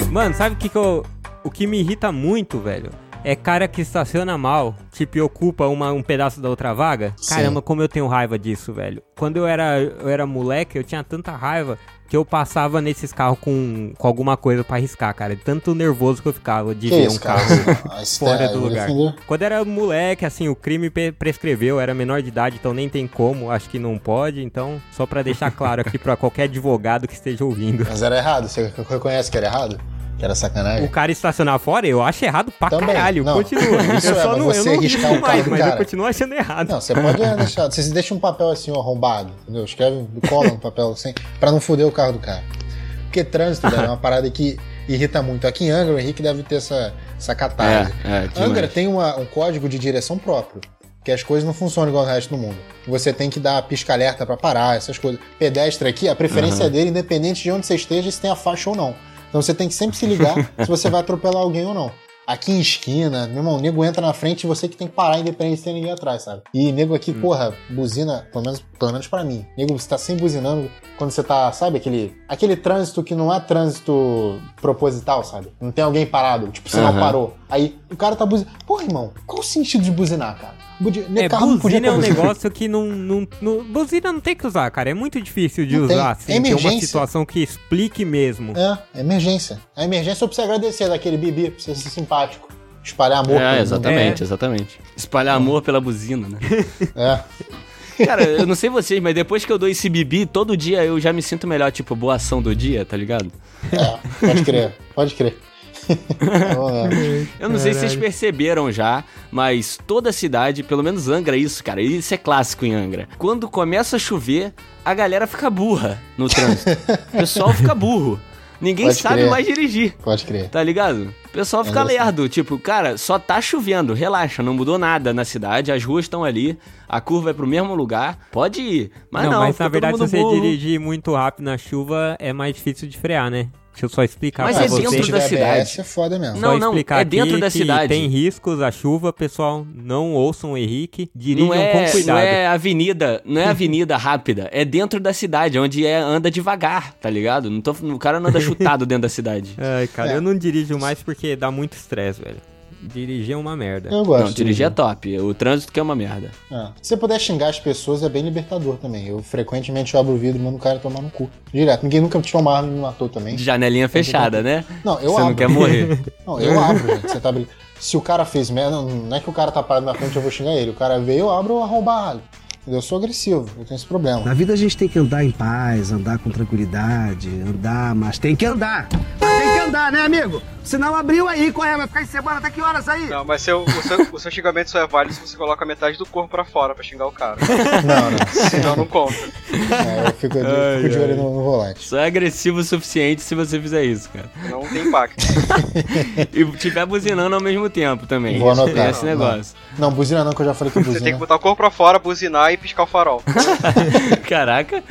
Mano, sabe o que, que eu. O que me irrita muito, velho? É cara que estaciona mal, tipo, e ocupa uma, um pedaço da outra vaga. Sim. Caramba, como eu tenho raiva disso, velho. Quando eu era, eu era moleque, eu tinha tanta raiva que eu passava nesses carros com, com alguma coisa para arriscar, cara. Tanto nervoso que eu ficava de que ver isso, um carro [laughs] fora do lugar. Quando era moleque, assim, o crime prescreveu, era menor de idade, então nem tem como, acho que não pode. Então, só para deixar claro aqui para qualquer advogado que esteja ouvindo. Mas era errado, você reconhece que era errado? Que era sacanagem. O cara estacionar fora, eu acho errado pra Também. caralho. Não, Continua. Isso eu é, só não, você eu não [laughs] riscar o mais, mas cara. eu continuo achando errado. Não, você pode deixar. Você deixa um papel assim, ó, arrombado, entendeu? Escreve, cola no papel assim, pra não foder o carro do cara. Porque trânsito, é uma parada que irrita muito. Aqui em Angra, o Henrique deve ter essa, essa catarse. É, é, Angra tem uma, um código de direção próprio que as coisas não funcionam igual o resto do mundo. Você tem que dar pisca-alerta para parar, essas coisas. Pedestre aqui, a preferência uhum. dele, independente de onde você esteja, se tem a faixa ou não. Então você tem que sempre se ligar se você vai atropelar alguém ou não. Aqui em esquina, meu irmão, o nego entra na frente e você que tem que parar independente de ter ninguém atrás, sabe? E nego aqui, hum. porra, buzina, pelo menos, pelo menos pra mim. Nego, você tá sempre buzinando quando você tá, sabe, aquele, aquele trânsito que não é trânsito proposital, sabe? Não tem alguém parado, tipo, você uhum. parou. Aí o cara tá buzinando. Porra, irmão, qual o sentido de buzinar, cara? É, carro buzina é um negócio que não, não, não, Buzina não tem que usar, cara. É muito difícil de não usar. Assim, é uma situação que explique mesmo. É, é emergência. A emergência pra você agradecer daquele bibi, pra você ser simpático. Espalhar amor. É, exatamente, é. exatamente. Espalhar amor pela buzina, né? [laughs] É. Cara, eu não sei vocês, mas depois que eu dou esse bibi, todo dia eu já me sinto melhor, tipo, boa ação do dia, tá ligado? É, pode crer, pode crer. [laughs] eu não sei se vocês perceberam já, mas toda a cidade, pelo menos Angra, isso, cara, isso é clássico em Angra. Quando começa a chover, a galera fica burra no trânsito. o pessoal fica burro. Ninguém Pode sabe crer. mais dirigir. Pode crer. Tá ligado? O pessoal fica é lerdo. Tipo, cara, só tá chovendo. Relaxa, não mudou nada na cidade. As ruas estão ali. A curva é pro mesmo lugar. Pode ir. Mas não, não mas na verdade, se você dirigir muito rápido na chuva, é mais difícil de frear, né? Deixa eu só explicar Mas pra é você. dentro da cidade. é foda mesmo. Não, não, é dentro da cidade. Tem riscos, a chuva, pessoal, não ouçam o Henrique, dirijam não é, com cuidado. Não é avenida, não é avenida rápida, é dentro da cidade, onde é, anda devagar, tá ligado? Não tô, o cara não anda [laughs] chutado dentro da cidade. Ai, cara, é. eu não dirijo mais porque dá muito estresse, velho. Dirigir é uma merda. Eu gosto. Não, dirigir é top. O trânsito que é uma merda. É. Se você puder xingar as pessoas, é bem libertador também. Eu frequentemente abro o vidro e mando o cara tomar no cu. Direto. Ninguém nunca tirou uma arma e me matou também. De janelinha fechada, né? Não, eu você abro. Você não quer morrer. [laughs] Não, eu abro, gente. Você tá Se o cara fez merda, não é que o cara tá parado na frente eu vou xingar ele. O cara veio, eu abro a roubar eu sou agressivo, eu tenho esse problema. Na vida a gente tem que andar em paz, andar com tranquilidade, andar, mas tem que andar. Mas tem que andar, né, amigo? Senão abriu aí, qual é? Vai ficar em semana até que horas aí? Não, mas seu, o, seu, o seu xingamento só é válido se você coloca metade do corpo pra fora pra xingar o cara. Não, não. Senão não conta. É, eu fico, de, ai, fico de olho no, no, volante. Só é agressivo o suficiente se você fizer isso, cara. Não tem impacto. [laughs] e tiver buzinando ao mesmo tempo também. Vou anotar. Esse negócio. Não, não, buzina não, que eu já falei que buzina. Você tem que botar o corpo pra fora, buzinar e piscar o farol. [laughs] Caraca,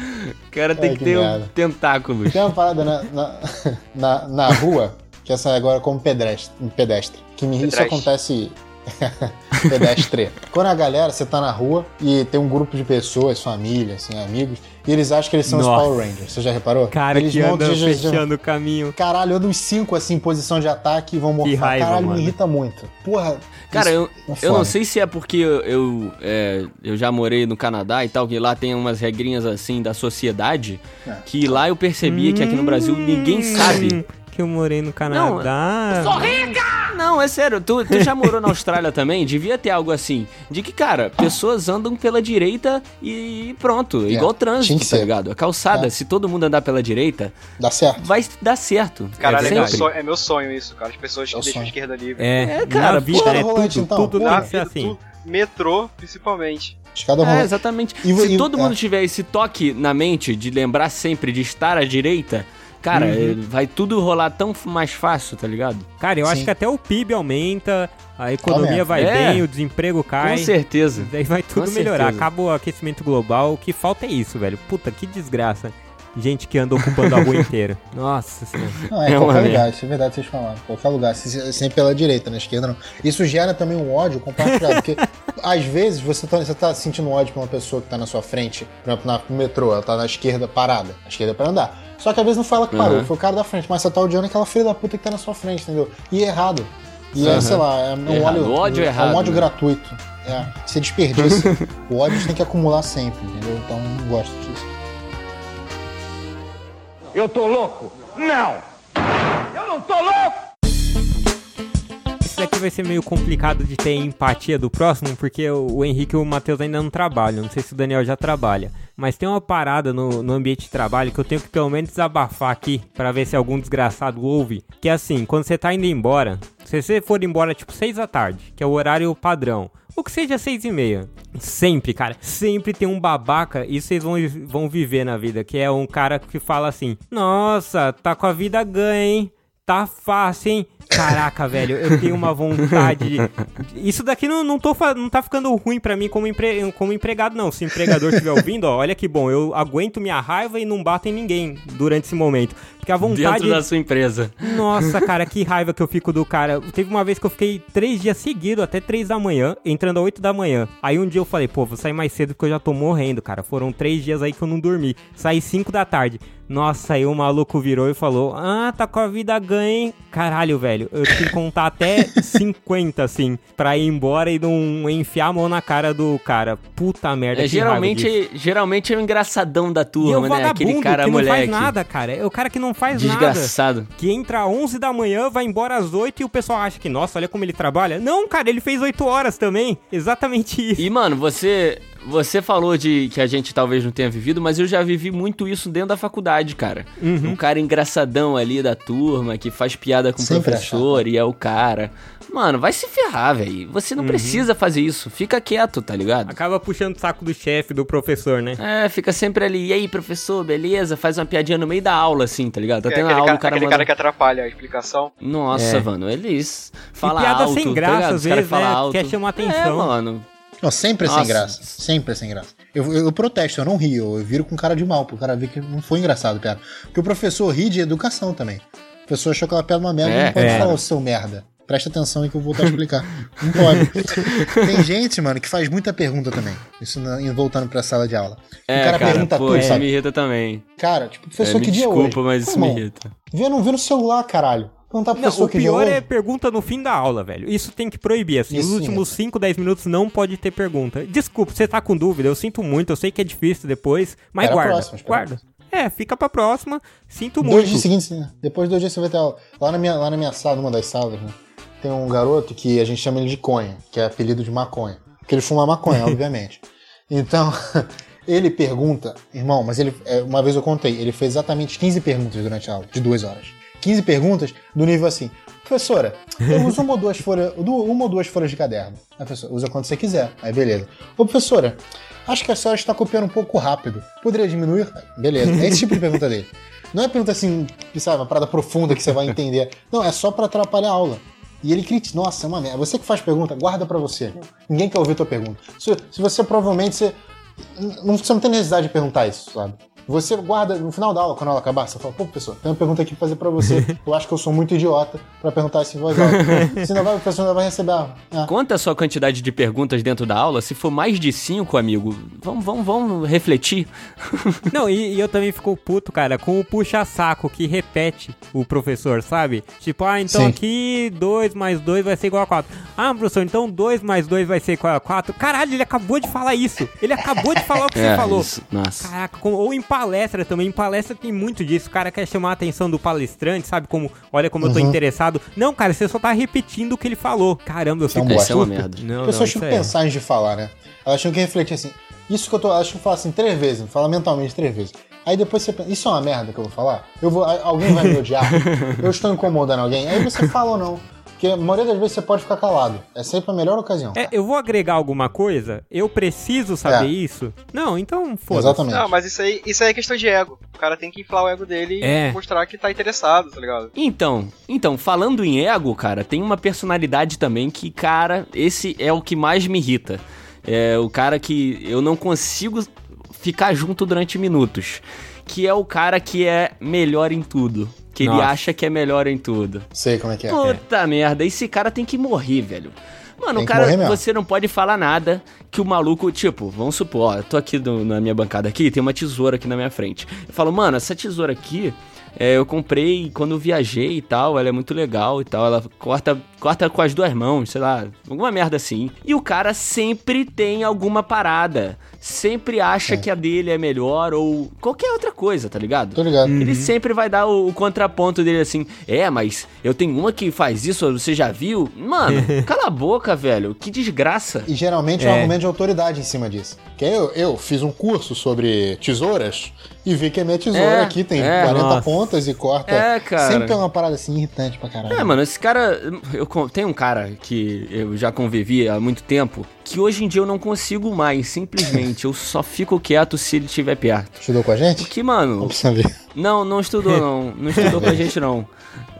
o cara tem que, que ter merda. um tentáculo. Tem uma parada na, na, [laughs] na, na rua que essa é agora como pedestre, pedestre. Que me pedestre. isso acontece [laughs] pedestre. Quando a galera, você tá na rua e tem um grupo de pessoas, família, assim, amigos, e eles acham que eles são Nossa. os Power Rangers. Você já reparou? Cara, eles que andam fechando o caminho. Caralho, andam uns cinco, assim, em posição de ataque e vão morrer. Caralho, mano. me irrita muito. Porra. Cara, eu, é eu não sei se é porque eu, eu, é, eu já morei no Canadá e tal, que lá tem umas regrinhas, assim, da sociedade, é. que lá eu percebi hum, que aqui no Brasil ninguém sabe que eu morei no Canadá. Não, eu sou rica! Não, é sério, tu, tu já morou na Austrália [laughs] também? Devia ter algo assim. De que, cara, pessoas andam pela direita e pronto. É, igual trânsito, tá ligado? A calçada, é. se todo mundo andar pela direita, dá certo. Vai dar certo. Cara, é, é, meu, sonho, é meu sonho isso, cara. As pessoas que deixam a esquerda livre. É, é cara, vida, é tudo, então. tudo na vida, assim. Tu, metrô, principalmente. Escada é, exatamente. E, Se e, todo é. mundo tiver esse toque na mente de lembrar sempre de estar à direita, cara, uhum. vai tudo rolar tão mais fácil, tá ligado? Cara, eu Sim. acho que até o PIB aumenta, a economia vai é. bem, o desemprego cai. Com certeza. [laughs] Daí vai tudo Com melhorar. Certeza. Acaba o aquecimento global. O que falta é isso, velho. Puta, que desgraça gente que anda ocupando a rua [laughs] inteira. Nossa senhora. Não, é, é qualquer lugar, isso é verdade vocês falaram. Qualquer lugar, sempre pela direita, na esquerda não. Isso gera também um ódio compartilhado, porque [laughs] às vezes você tá, você tá sentindo ódio pra uma pessoa que tá na sua frente, por exemplo, no metrô, ela tá na esquerda parada, a esquerda é pra andar. Só que às vezes não foi ela que parou, uhum. foi o cara da frente, mas você tá odiando aquela filha da puta que tá na sua frente, entendeu? E é errado. E uhum. é, sei lá, é um, ódio, o ódio é, errado, é um ódio né? gratuito. É, você desperdiça. [laughs] o ódio tem que acumular sempre, entendeu? Então não gosto disso. Eu tô louco? Não! Eu não tô louco! Daqui vai ser meio complicado de ter empatia do próximo, porque o Henrique e o Matheus ainda não trabalham. Não sei se o Daniel já trabalha. Mas tem uma parada no, no ambiente de trabalho que eu tenho que pelo menos desabafar aqui para ver se algum desgraçado ouve. Que é assim, quando você tá indo embora, se você for embora tipo 6 da tarde, que é o horário padrão, ou que seja seis e meia. Sempre, cara, sempre tem um babaca, e vocês vão, vão viver na vida, que é um cara que fala assim, nossa, tá com a vida ganha, hein? Tá fácil, hein? Caraca, velho, eu tenho uma vontade. Isso daqui não, não, tô, não tá ficando ruim para mim como, empre... como empregado, não. Se o empregador estiver ouvindo, ó, olha que bom, eu aguento minha raiva e não bato em ninguém durante esse momento. Porque a vontade. Dentro da sua empresa. Nossa, cara, que raiva que eu fico do cara. Teve uma vez que eu fiquei três dias seguidos, até três da manhã, entrando às oito da manhã. Aí um dia eu falei, pô, vou sair mais cedo porque eu já tô morrendo, cara. Foram três dias aí que eu não dormi. Saí cinco da tarde. Nossa, aí o maluco virou e falou: Ah, tá com a vida ganha, hein? Caralho, velho. Eu tinha que contar até [laughs] 50, assim, pra ir embora e não enfiar a mão na cara do cara. Puta merda, é, geralmente, geralmente é o engraçadão da turma, né? Aquele cara que moleque. não faz nada, cara. É o cara que não faz Desgraçado. nada. Desgraçado. Que entra às 11 da manhã, vai embora às 8 e o pessoal acha que, nossa, olha como ele trabalha. Não, cara, ele fez 8 horas também. Exatamente isso. E, mano, você você falou de que a gente talvez não tenha vivido, mas eu já vivi muito isso dentro da faculdade, cara. Uhum. Um cara engraçadão ali da turma, que faz piada com o professor e é o cara. Mano, vai se ferrar, velho. Você não uhum. precisa fazer isso. Fica quieto, tá ligado? Acaba puxando o saco do chefe, do professor, né? É, fica sempre ali. E aí, professor, beleza? Faz uma piadinha no meio da aula, assim, tá ligado? Tá é, tendo aula, cara, o cara aquele manda... cara que atrapalha a explicação. Nossa, é. mano, eles falam e piada alto, sem tá graça, tá às vezes, né? Alto. Quer chamar atenção. É, mano. Não, sempre é sem graça. Sempre é sem graça. Eu, eu, eu, protesto, eu não rio, eu viro com cara de mal, pro cara ver que não foi engraçado, piada. Porque o professor ri de educação também. O professor achou que ela piada uma merda, é, não pode é. falar o seu merda. Presta atenção aí que eu vou voltar a explicar. não pode. [laughs] Tem gente, mano, que faz muita pergunta também. Isso na, voltando pra sala de aula. É, o cara, cara pergunta pô, tudo, sabe? me irrita também. Cara, tipo, professor, é, que dia desculpa, hoje? mas isso me irrita. Vê no, vê no celular, caralho. Perguntar pro não, o pior é pergunta no fim da aula, velho. Isso tem que proibir, assim. Isso, os últimos 5, 10 minutos não pode ter pergunta. Desculpa, você tá com dúvida, eu sinto muito, eu sei que é difícil depois, mas Era guarda. Próxima, guarda. É, fica pra próxima. Sinto dois muito. Dois dias seguintes, depois de dois dias você vai ter aula. Lá na minha, lá na minha sala, numa das salas, né? Tem um garoto que a gente chama ele de Conha, que é apelido de maconha. Porque ele fuma maconha, [laughs] obviamente. Então, [laughs] ele pergunta, irmão, mas ele, é, uma vez eu contei, ele fez exatamente 15 perguntas durante a aula, de duas horas. 15 perguntas do nível assim. Professora, eu [laughs] uso uma ou duas folhas, uma ou duas folhas de caderno. A professora, usa quando você quiser. Aí beleza. Ô professora, acho que a senhora está copiando um pouco rápido. Poderia diminuir? Beleza. É esse tipo de pergunta dele. Não é pergunta assim, sabe, uma parada profunda que você vai entender. Não, é só para atrapalhar a aula. E ele critica, nossa, é uma merda. Você que faz pergunta, guarda para você. Ninguém quer ouvir tua pergunta. Se, se você provavelmente você não, você não tem necessidade de perguntar isso, sabe? Você guarda, no final da aula, quando ela acabar, você fala, pô, professor, tem uma pergunta aqui pra fazer pra você. [laughs] Eu acho que eu sou muito idiota pra perguntar isso em voz alta. [laughs] Senão vai, o professor ainda vai receber. Ah. Quanto a sua quantidade de perguntas dentro da aula, se for mais de cinco, amigo, vamos, vamos, vamos refletir. [laughs] Não, e, e eu também fico puto, cara, com o puxa-saco que repete o professor, sabe? Tipo, ah, então Sim. aqui 2 mais 2 vai ser igual a 4. Ah, professor, então 2 mais 2 vai ser igual a 4. Caralho, ele acabou de falar isso. Ele acabou de falar o que é, você falou. Isso, nossa. Caraca, ou empate palestra também. Em palestra tem muito disso. O cara quer chamar a atenção do palestrante, sabe? Como, olha como uhum. eu tô uhum. interessado. Não, cara, você só tá repetindo o que ele falou. Caramba, eu fico... Não, é uma merda. Não, Pessoas tinham que é. pensar antes de falar, né? Elas tinham que refletir assim, isso que eu tô. Acho que eu falo assim três vezes, fala mentalmente três vezes. Aí depois você pensa, isso é uma merda que eu vou falar? Eu vou, alguém vai me odiar? [laughs] eu estou incomodando alguém? Aí você fala ou não. Porque a maioria das vezes você pode ficar calado. É sempre a melhor ocasião. É, eu vou agregar alguma coisa? Eu preciso saber é. isso? Não, então foda-se. Exatamente. Não, mas isso aí, isso aí é questão de ego. O cara tem que inflar o ego dele é. e mostrar que tá interessado, tá ligado? Então, então, falando em ego, cara, tem uma personalidade também que, cara, esse é o que mais me irrita. É o cara que eu não consigo ficar junto durante minutos. Que é o cara que é melhor em tudo. Que Nossa. ele acha que é melhor em tudo. Sei como é que é. Puta é. merda, esse cara tem que morrer, velho. Mano, o cara, você não pode falar nada que o maluco, tipo, vamos supor, ó, eu tô aqui do, na minha bancada aqui, tem uma tesoura aqui na minha frente. Eu falo, mano, essa tesoura aqui, é, eu comprei quando eu viajei e tal, ela é muito legal e tal, ela corta, corta com as duas mãos, sei lá, alguma merda assim. E o cara sempre tem alguma parada sempre acha é. que a dele é melhor ou qualquer outra coisa, tá ligado? Tô ligado. Ele uhum. sempre vai dar o, o, contraponto dele assim: é, mas eu tenho uma que faz isso, você já viu? Mano, [laughs] cala a boca, velho, que desgraça. E geralmente é, um argumento de autoridade em cima disso. Que eu, eu fiz um curso sobre tesouras e vi que a minha tesoura é, aqui tem é, 40 nossa. pontas e corta. É, cara. Sempre é uma parada assim irritante pra caralho. É, mano, esse cara. Eu, tem um cara que eu já convivi há muito tempo que hoje em dia eu não consigo mais, simplesmente. eu só fico quieto se ele estiver perto. Estudou com a gente? Porque, mano. Não, não estudou, não. Não estudou com a gente, não.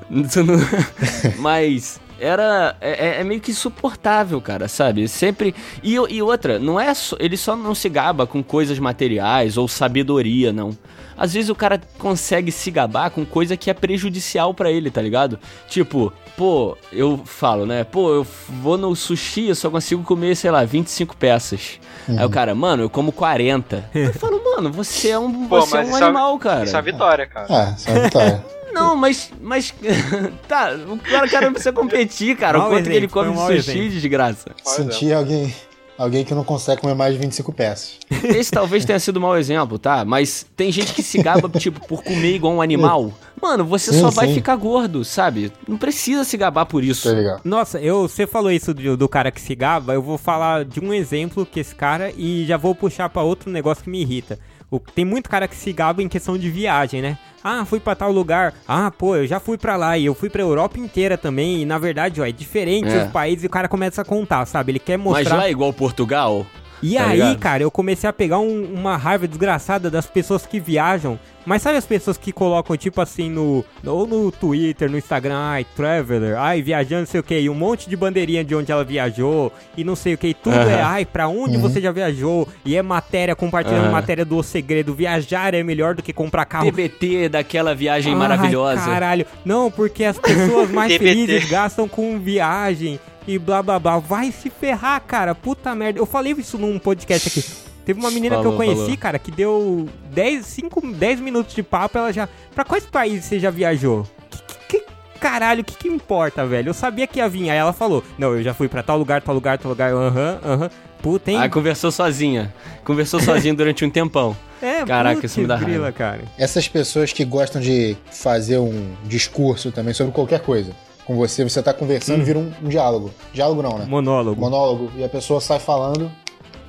[laughs] Mas era é, é, é, meio que insuportável, cara, sabe? Sempre e, e outra, não é só, ele só não se gaba com coisas materiais ou sabedoria, não. Às vezes o cara consegue se gabar com coisa que é prejudicial para ele, tá ligado? Tipo, pô, eu falo, né? Pô, eu vou no sushi, eu só consigo comer, sei lá, 25 peças. Uhum. Aí o cara, mano, eu como 40. [laughs] eu falo, mano, você é um, pô, você é um é animal, é, cara. Isso é vitória, cara. É, isso é vitória. [laughs] Não, mas. Mas. [laughs] tá, o cara, cara não precisa competir, cara. o quanto exemplo, que ele come de sushi, exemplo. desgraça. Sentir alguém. Alguém que não consegue comer mais de 25 peças. Esse talvez tenha sido um mau exemplo, tá? Mas tem gente que se gaba, tipo, por comer igual um animal. Mano, você sim, só vai ficar gordo, sabe? Não precisa se gabar por isso. Tá Nossa, eu, você falou isso do, do, cara que se gaba, eu vou falar de um exemplo que esse cara e já vou puxar para outro negócio que me irrita. O, tem muito cara que se gaba em questão de viagem, né? Ah, fui para tal lugar. Ah, pô, eu já fui para lá e eu fui pra Europa inteira também. E na verdade, ó, é diferente é. os países e o cara começa a contar, sabe? Ele quer mostrar. Mas lá é igual Portugal? E tá aí, ligado? cara, eu comecei a pegar um, uma raiva desgraçada das pessoas que viajam mas sabe as pessoas que colocam, tipo assim, no. Ou no Twitter, no Instagram, ai, Traveler, ai, viajando, não sei o que, e um monte de bandeirinha de onde ela viajou, e não sei o que, tudo uhum. é, ai, pra onde uhum. você já viajou, e é matéria, compartilhando uhum. matéria do segredo. Viajar é melhor do que comprar carro. TBT daquela viagem ai, maravilhosa. Caralho. Não, porque as pessoas [laughs] mais felizes gastam com viagem e blá blá blá. Vai se ferrar, cara. Puta merda. Eu falei isso num podcast aqui. Teve uma menina falou, que eu conheci, falou. cara, que deu 10, 5, 10 minutos de papo, ela já. Pra quais países você já viajou? Que, que, caralho, o que, que importa, velho? Eu sabia que ia vir. Aí ela falou: Não, eu já fui pra tal lugar, tal lugar, tal lugar, aham, uhum, aham. Uhum. Puta, hein? Aí conversou sozinha. Conversou [laughs] sozinha durante um tempão. É, Caraca, isso me dá grila, raiva. cara. Essas pessoas que gostam de fazer um discurso também sobre qualquer coisa. Com você, você tá conversando e hum. vira um, um diálogo. Diálogo não, né? Monólogo. Monólogo. E a pessoa sai falando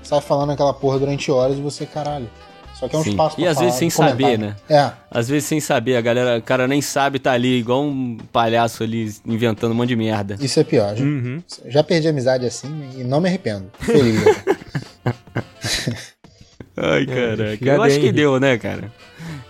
sai falando aquela porra durante horas e você, caralho. Só que é um Sim. espaço pra E às vezes sem saber, né? É. Às vezes sem saber, a galera, o cara nem sabe tá ali, igual um palhaço ali inventando um monte de merda. Isso é pior. Já, uhum. já perdi amizade assim e não me arrependo. Feliz. [laughs] Ai, [laughs] caraca. Eu acho que deu, né, cara?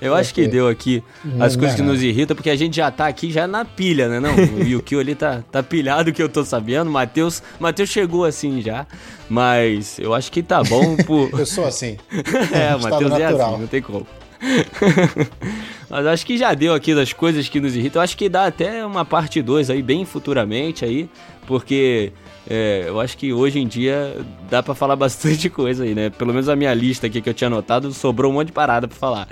Eu acho que deu aqui as coisas que nos irritam, porque a gente já tá aqui já na pilha, né? Não, o Yukio ali tá, tá pilhado que eu tô sabendo. Matheus, Matheus chegou assim já. Mas eu acho que tá bom por. [laughs] eu sou assim. [laughs] é, o Matheus é assim, não tem como. [laughs] Mas acho que já deu aqui das coisas que nos irritam. Eu acho que dá até uma parte 2 aí, bem futuramente aí, porque é, eu acho que hoje em dia dá para falar bastante coisa aí, né? Pelo menos a minha lista aqui que eu tinha anotado sobrou um monte de parada pra falar.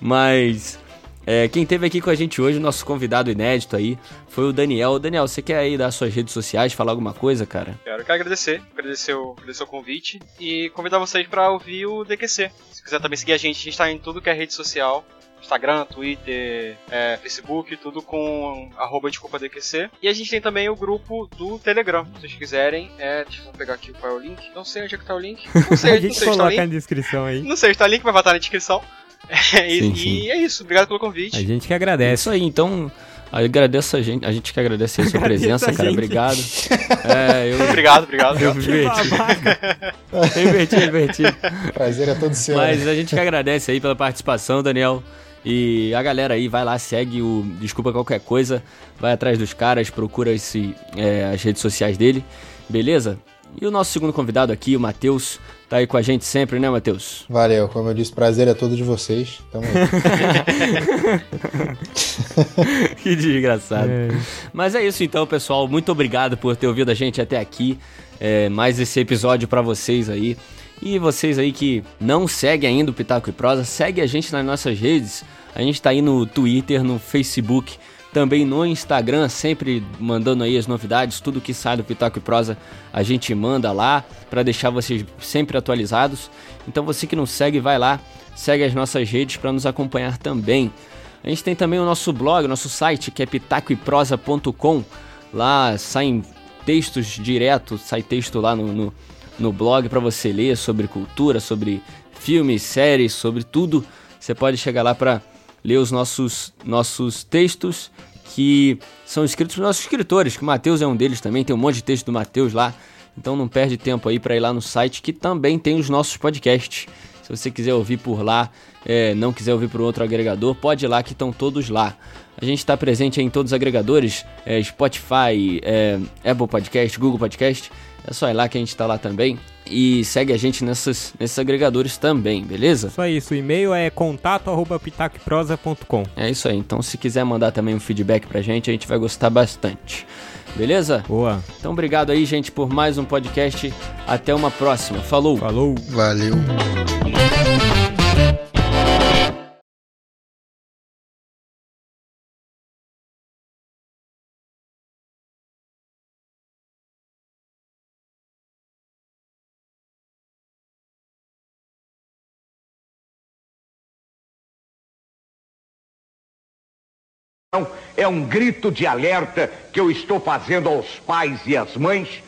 Mas É, quem teve aqui com a gente hoje, nosso convidado inédito aí, foi o Daniel. Daniel, você quer aí dar suas redes sociais, falar alguma coisa, cara? Quero, quero agradecer, agradecer o, agradecer o convite e convidar vocês para ouvir o DQC. Se quiser também seguir a gente, a gente tá em tudo que é rede social. Instagram, Twitter, é, Facebook, tudo com arroba DQC. E a gente tem também o grupo do Telegram. Se vocês quiserem, é, deixa eu pegar aqui qual é o link. Não sei onde é que tá o link. Não [laughs] sei, a gente não sei coloca tá na descrição aí. Não sei, está o link, vai estar na descrição. [laughs] e, sim, sim. e, é isso, obrigado pelo convite. A gente que agradece. É isso aí, então. Agradeço a gente, a gente que agradece a sua [laughs] presença, a cara. Obrigado. [laughs] É, eu... Obrigado, obrigado. Eu inverti. eu inverti, inverti. Prazer é todo seu. Mas a gente que agradece aí pela participação, Daniel. E a galera aí vai lá, segue o Desculpa Qualquer Coisa, vai atrás dos caras, procura esse, é, as redes sociais dele, beleza? E o nosso segundo convidado aqui, o Matheus, tá aí com a gente sempre, né, Matheus? Valeu, como eu disse, prazer é todo de vocês. Tamo aí. [laughs] que desgraçado. É. Mas é isso então, pessoal. Muito obrigado por ter ouvido a gente até aqui. É, mais esse episódio para vocês aí. E vocês aí que não seguem ainda o Pitaco e Prosa, segue a gente nas nossas redes. A gente tá aí no Twitter, no Facebook, também no Instagram, sempre mandando aí as novidades, tudo que sai do Pitaco e Prosa a gente manda lá para deixar vocês sempre atualizados. Então você que não segue, vai lá, segue as nossas redes para nos acompanhar também. A gente tem também o nosso blog, nosso site que é pitacoeprosa.com. Lá saem textos direto, sai texto lá no, no no blog para você ler sobre cultura, sobre filmes, séries, sobre tudo. Você pode chegar lá para ler os nossos, nossos textos que são escritos por nossos escritores, que o Matheus é um deles também, tem um monte de texto do Matheus lá. Então não perde tempo aí para ir lá no site que também tem os nossos podcasts. Se você quiser ouvir por lá, é, não quiser ouvir por outro agregador, pode ir lá que estão todos lá. A gente está presente em todos os agregadores, é, Spotify, é, Apple Podcast, Google Podcast. É só ir lá que a gente tá lá também. E segue a gente nessas, nesses agregadores também, beleza? Só isso, o e-mail é contato.pitaqueprosa.com. É isso aí, então se quiser mandar também um feedback pra gente, a gente vai gostar bastante. Beleza? Boa. Então obrigado aí, gente, por mais um podcast. Até uma próxima. Falou. Falou. Valeu. É um grito de alerta que eu estou fazendo aos pais e às mães